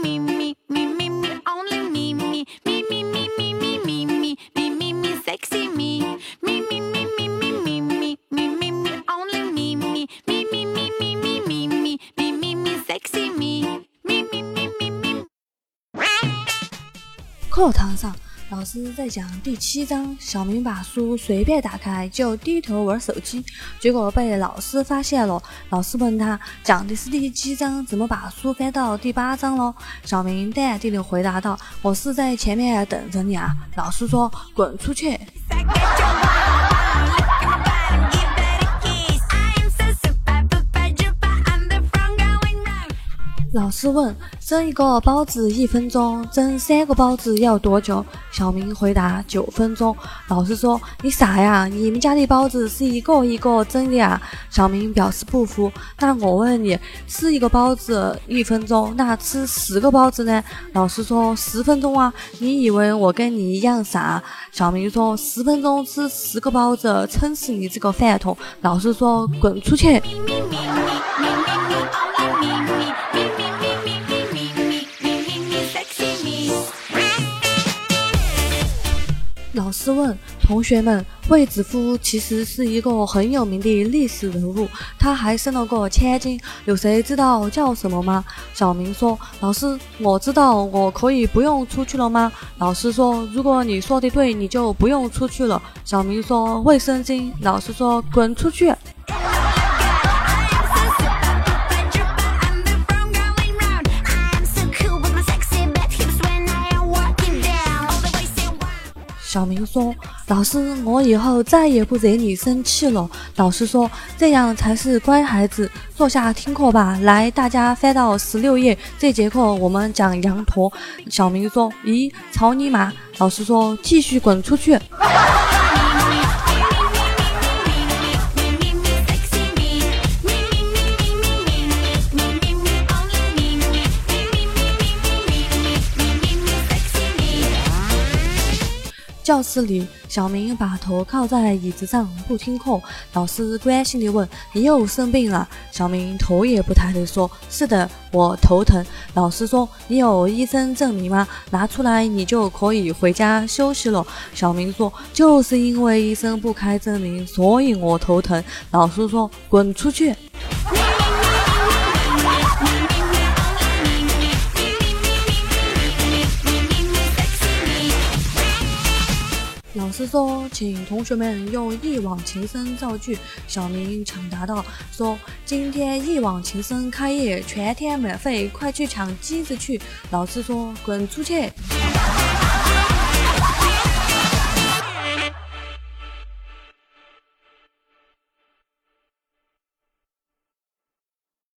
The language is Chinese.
me, me, me, me, me, only me, me, me, me, me, me, me, me, me, me, me, me, sexy me. Me, me, me, me, me, me, me, me, me, me, only me, me, me, me, me, me, me, me, me, me, me, me, sexy me. Me, me, me, me, me. 课堂上， 老师在讲第七章，小明把书随便打开就低头玩手机，结果被老师发现了。老师问他讲的是第七章，怎么把书翻到第八章了？小明淡定地回答道：“我是在前面等着你啊。”老师说：“滚出去！”老师问：“蒸一个包子一分钟，蒸三个包子要多久？”小明回答：“九分钟。”老师说：“你傻呀？你们家的包子是一个一个蒸的呀？”小明表示不服：“那我问你，吃一个包子一分钟，那吃十个包子呢？”老师说：“十分钟啊！你以为我跟你一样傻？”小明说：“十分钟吃十个包子，撑死你这个饭桶！”老师说：“滚出去！”老师问同学们：“卫子夫其实是一个很有名的历史人物，他还生了个千金，有谁知道叫什么吗？”小明说：“老师，我知道，我可以不用出去了吗？”老师说：“如果你说的对，你就不用出去了。”小明说：“卫生巾。”老师说：“滚出去！”小明说：“老师，我以后再也不惹你生气了。”老师说：“这样才是乖孩子，坐下听课吧。”来，大家翻到十六页，这节课我们讲羊驼。小明说：“咦，草泥马！”老师说：“继续滚出去！”教室里，小明把头靠在椅子上不听课。老师关心地问：“你又生病了？”小明头也不抬地说：“是的，我头疼。”老师说：“你有医生证明吗？拿出来，你就可以回家休息了。”小明说：“就是因为医生不开证明，所以我头疼。”老师说：“滚出去！”老师说，请同学们用一往情深造句。小明抢答道：“说今天一往情深开业，全天免费，快去抢机子去。”老师说：“滚出去！”